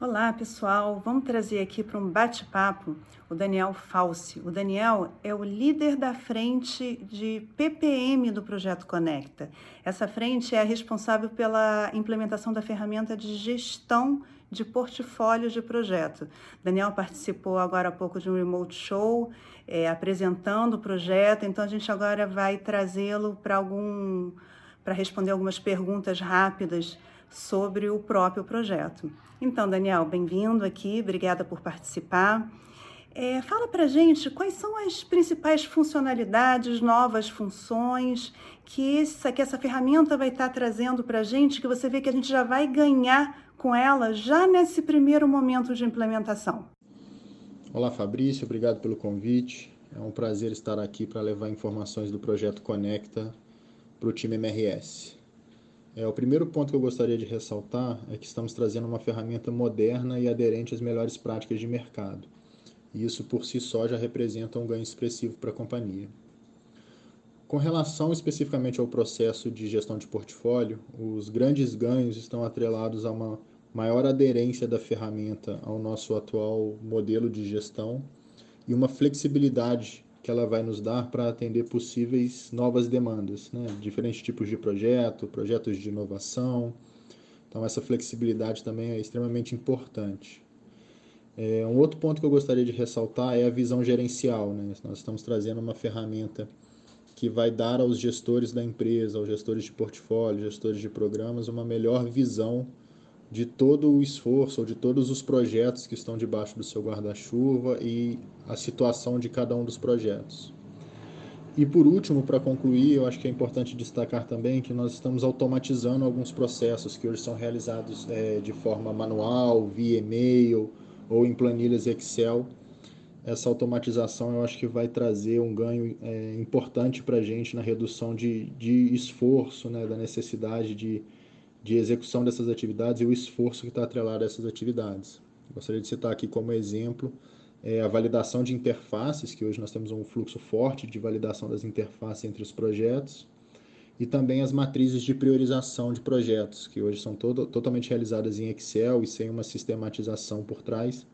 Olá, pessoal. Vamos trazer aqui para um bate-papo o Daniel Falsi. O Daniel é o líder da frente de PPM do projeto Conecta. Essa frente é responsável pela implementação da ferramenta de gestão de portfólios de projeto. Daniel participou agora há pouco de um remote show é, apresentando o projeto, então a gente agora vai trazê-lo para algum para responder algumas perguntas rápidas sobre o próprio projeto. Então, Daniel, bem-vindo aqui, obrigada por participar. É, fala para gente quais são as principais funcionalidades, novas funções que essa, que essa ferramenta vai estar trazendo para a gente, que você vê que a gente já vai ganhar com ela já nesse primeiro momento de implementação. Olá, Fabrício, obrigado pelo convite. É um prazer estar aqui para levar informações do projeto Conecta para o time MRS. É, o primeiro ponto que eu gostaria de ressaltar é que estamos trazendo uma ferramenta moderna e aderente às melhores práticas de mercado. E isso por si só já representa um ganho expressivo para a companhia. Com relação especificamente ao processo de gestão de portfólio, os grandes ganhos estão atrelados a uma maior aderência da ferramenta ao nosso atual modelo de gestão e uma flexibilidade que ela vai nos dar para atender possíveis novas demandas, né? diferentes tipos de projeto, projetos de inovação. Então, essa flexibilidade também é extremamente importante. É, um outro ponto que eu gostaria de ressaltar é a visão gerencial. Né? Nós estamos trazendo uma ferramenta que vai dar aos gestores da empresa, aos gestores de portfólio, gestores de programas, uma melhor visão de todo o esforço ou de todos os projetos que estão debaixo do seu guarda-chuva e a situação de cada um dos projetos. E por último, para concluir, eu acho que é importante destacar também que nós estamos automatizando alguns processos que hoje são realizados é, de forma manual, via e-mail ou em planilhas Excel. Essa automatização eu acho que vai trazer um ganho é, importante para a gente na redução de, de esforço, né, da necessidade de de execução dessas atividades e o esforço que está atrelado a essas atividades. Gostaria de citar aqui como exemplo é, a validação de interfaces, que hoje nós temos um fluxo forte de validação das interfaces entre os projetos, e também as matrizes de priorização de projetos, que hoje são todo, totalmente realizadas em Excel e sem uma sistematização por trás.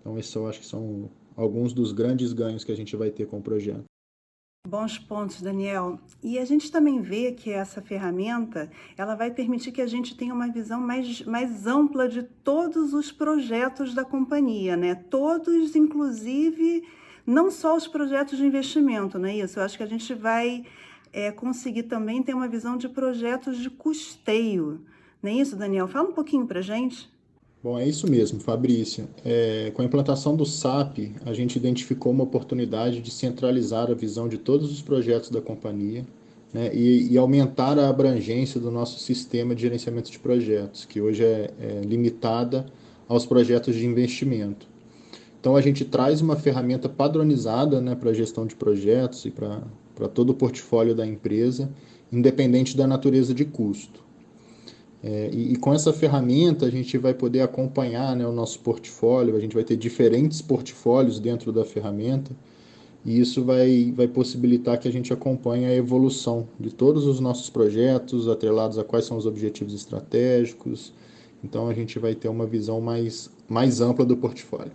Então, esses eu acho que são alguns dos grandes ganhos que a gente vai ter com o projeto. Bons pontos, Daniel. E a gente também vê que essa ferramenta ela vai permitir que a gente tenha uma visão mais, mais ampla de todos os projetos da companhia, né? Todos, inclusive, não só os projetos de investimento, não é isso? Eu acho que a gente vai é, conseguir também ter uma visão de projetos de custeio. Não é isso, Daniel? Fala um pouquinho para gente. Bom, é isso mesmo, Fabrício. É, com a implantação do SAP, a gente identificou uma oportunidade de centralizar a visão de todos os projetos da companhia né, e, e, aumentar a abrangência do nosso sistema de gerenciamento de projetos, que hoje é, é limitada aos projetos de investimento. Então, a gente traz uma ferramenta padronizada né, para a gestão de projetos e para todo o portfólio da empresa, independente da natureza de custo. É, e, e, com essa ferramenta a gente vai poder acompanhar né, o nosso portfólio, a gente vai ter diferentes portfólios dentro da ferramenta e isso vai, vai possibilitar que a gente acompanhe a evolução de todos os nossos projetos, atrelados a quais são os objetivos estratégicos. Então a gente vai ter uma visão mais, mais ampla do portfólio.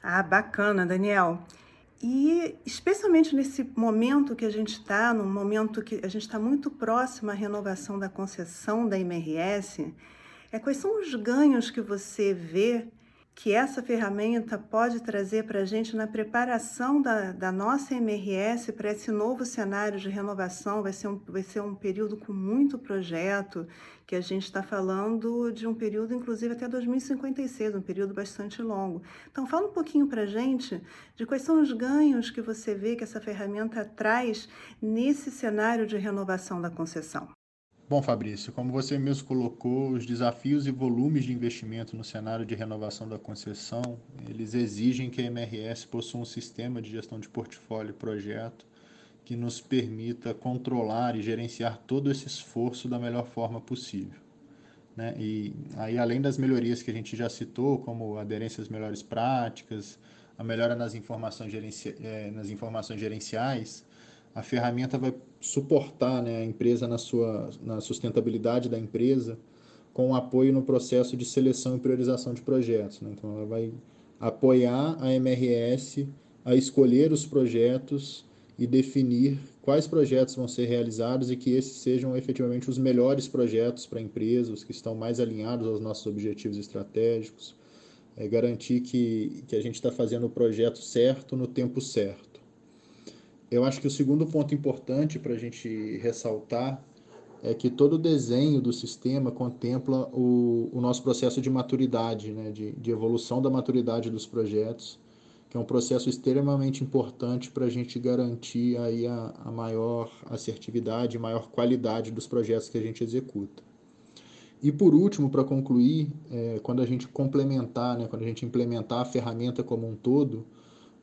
Ah, bacana, Daniel. E especialmente nesse momento que a gente está, num momento que a gente está muito próximo à renovação da concessão da MRS, é, quais são os ganhos que você vê que essa ferramenta pode trazer para a gente na preparação da, da nossa MRS para esse novo cenário de renovação. Vai ser, um, vai ser um período com muito projeto, que a gente está falando de um período, inclusive, até 2056, um período bastante longo. Então, fala um pouquinho para a gente de quais são os ganhos que você vê que essa ferramenta traz nesse cenário de renovação da concessão. Bom, Fabrício, como você mesmo colocou, os desafios e volumes de investimento no cenário de renovação da concessão, eles exigem que a MRS possua um sistema de gestão de portfólio e projeto que nos permita controlar e gerenciar todo esse esforço da melhor forma possível. Né? E aí, além das melhorias que a gente já citou, como aderência às melhores práticas, a melhora nas informações, gerenci... Eh, nas informações gerenciais, a ferramenta vai suportar né, a empresa na, sua, na sustentabilidade da empresa, com apoio no processo de seleção e priorização de projetos. Né? Então, ela vai apoiar a MRS a escolher os projetos e definir quais projetos vão ser realizados e que esses sejam efetivamente os melhores projetos para a empresa, os que estão mais alinhados aos nossos objetivos estratégicos, é garantir que, que a gente está fazendo o projeto certo no tempo certo. Eu acho que o segundo ponto importante para a gente ressaltar é que todo o desenho do sistema contempla o, o nosso processo de maturidade, né, de, de evolução da maturidade dos projetos, que é um processo extremamente importante para a gente garantir aí a, a maior assertividade, maior qualidade dos projetos que a gente executa. E por último, para concluir, é, quando a gente complementar, né, quando a gente implementar a ferramenta como um todo,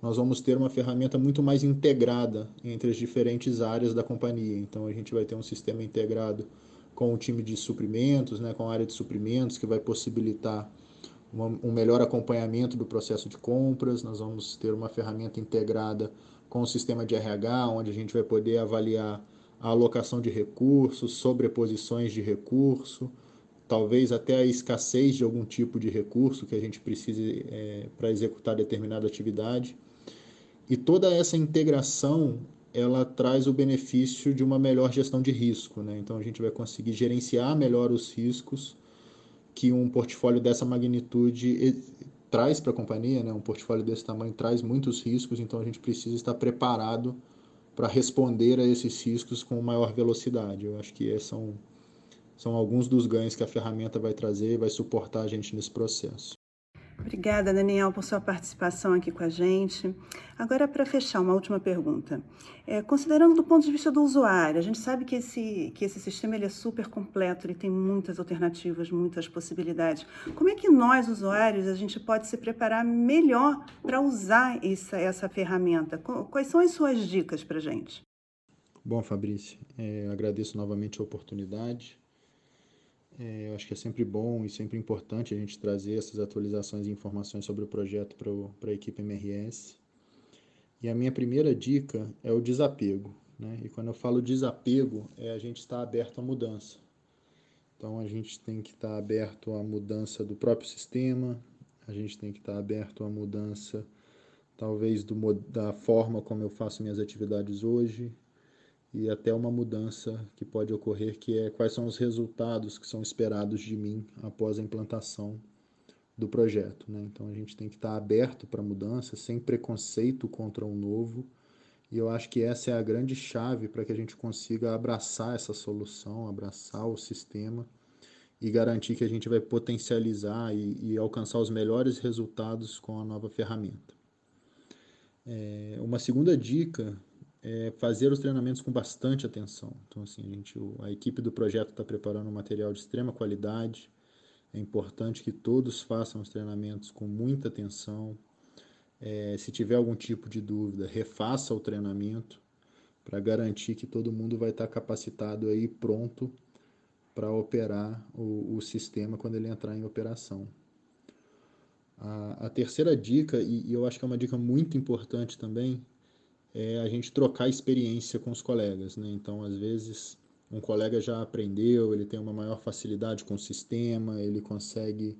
nós vamos ter uma ferramenta muito mais integrada entre as diferentes áreas da companhia. Então a gente vai ter um sistema integrado com o time de suprimentos, né, com a área de suprimentos, que vai possibilitar uma, um melhor acompanhamento do processo de compras. Nós vamos ter uma ferramenta integrada com o sistema de RH, onde a gente vai poder avaliar a alocação de recursos, sobreposições de recurso, talvez até a escassez de algum tipo de recurso que a gente precise é, para executar determinada atividade. E toda essa integração ela traz o benefício de uma melhor gestão de risco, né? Então a gente vai conseguir gerenciar melhor os riscos que um portfólio dessa magnitude traz para a companhia, né? Um portfólio desse tamanho traz muitos riscos, então a gente precisa estar preparado para responder a esses riscos com maior velocidade. Eu acho que esses são, são alguns dos ganhos que a ferramenta vai trazer e vai suportar a gente nesse processo. Obrigada, Daniel, por sua participação aqui com a gente. Agora, para fechar, uma última pergunta. É, considerando do ponto de vista do usuário, a gente sabe que esse, que esse sistema ele é super completo, ele tem muitas alternativas, muitas possibilidades. Como é que nós, usuários, a gente pode se preparar melhor para usar essa, essa ferramenta? Quais são as suas dicas para gente? Bom, Fabrício, é, agradeço novamente a oportunidade. É, eu acho que é sempre bom e sempre importante a gente trazer essas atualizações e informações sobre o projeto para a equipe MRS. E a minha primeira dica é o desapego. Né? E quando eu falo desapego, é a gente estar aberto à mudança. Então a gente tem que estar aberto à mudança do próprio sistema, a gente tem que estar aberto à mudança, talvez, do, da forma como eu faço minhas atividades hoje, e até uma mudança que pode ocorrer, que é quais são os resultados que são esperados de mim após a implantação do projeto. Né? Então a gente tem que estar aberto para mudança, sem preconceito contra o novo, e eu acho que essa é a grande chave para que a gente consiga abraçar essa solução, abraçar o sistema e garantir que a gente vai potencializar e, e alcançar os melhores resultados com a nova ferramenta. É, uma segunda dica é fazer os treinamentos com bastante atenção. Então, assim, a, gente, a equipe do projeto está preparando um material de extrema qualidade. É importante que todos façam os treinamentos com muita atenção. É, se tiver algum tipo de dúvida, refaça o treinamento para garantir que todo mundo vai estar tá capacitado aí pronto para operar o, o, sistema quando ele entrar em operação. A, a terceira dica, e, e eu acho que é uma dica muito importante também, é a gente trocar experiência com os colegas, né? Então, às vezes, um colega já aprendeu, ele tem uma maior facilidade com o sistema, ele consegue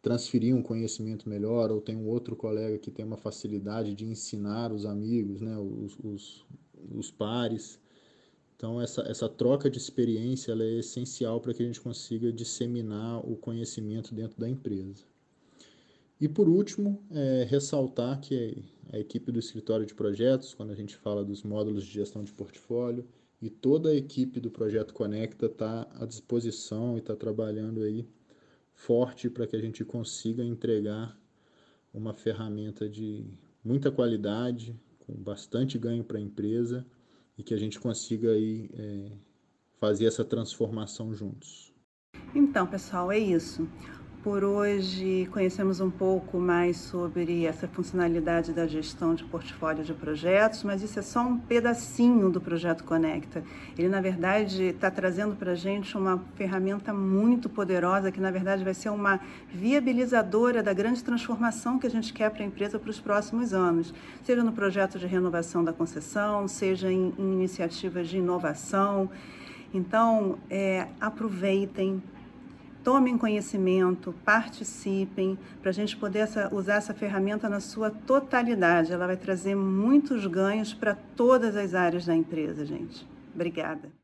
transferir um conhecimento melhor, ou tem um outro colega que tem uma facilidade de ensinar os amigos, né? Os, os, os pares. Então, essa, essa troca de experiência é essencial para que a gente consiga disseminar o conhecimento dentro da empresa. E por último, é, ressaltar que a equipe do escritório de projetos, quando a gente fala dos módulos de gestão de portfólio, e toda a equipe do Projeto Conecta está à disposição e está trabalhando aí forte para que a gente consiga entregar uma ferramenta de muita qualidade, com bastante ganho para a empresa e que a gente consiga aí é, fazer essa transformação juntos. Então, pessoal, é isso. Por hoje conhecemos um pouco mais sobre essa funcionalidade da gestão de portfólio de projetos, mas isso é só um pedacinho do projeto Conecta. Ele, na verdade, está trazendo para a gente uma ferramenta muito poderosa que, na verdade, vai ser uma viabilizadora da grande transformação que a gente quer para a empresa para os próximos anos, seja no projeto de renovação da concessão, seja em, em iniciativas de inovação. Então, é, aproveitem, tomem conhecimento, participem, para a gente poder essa, usar essa ferramenta na sua totalidade. Ela vai trazer muitos ganhos para todas as áreas da empresa, gente. Obrigada.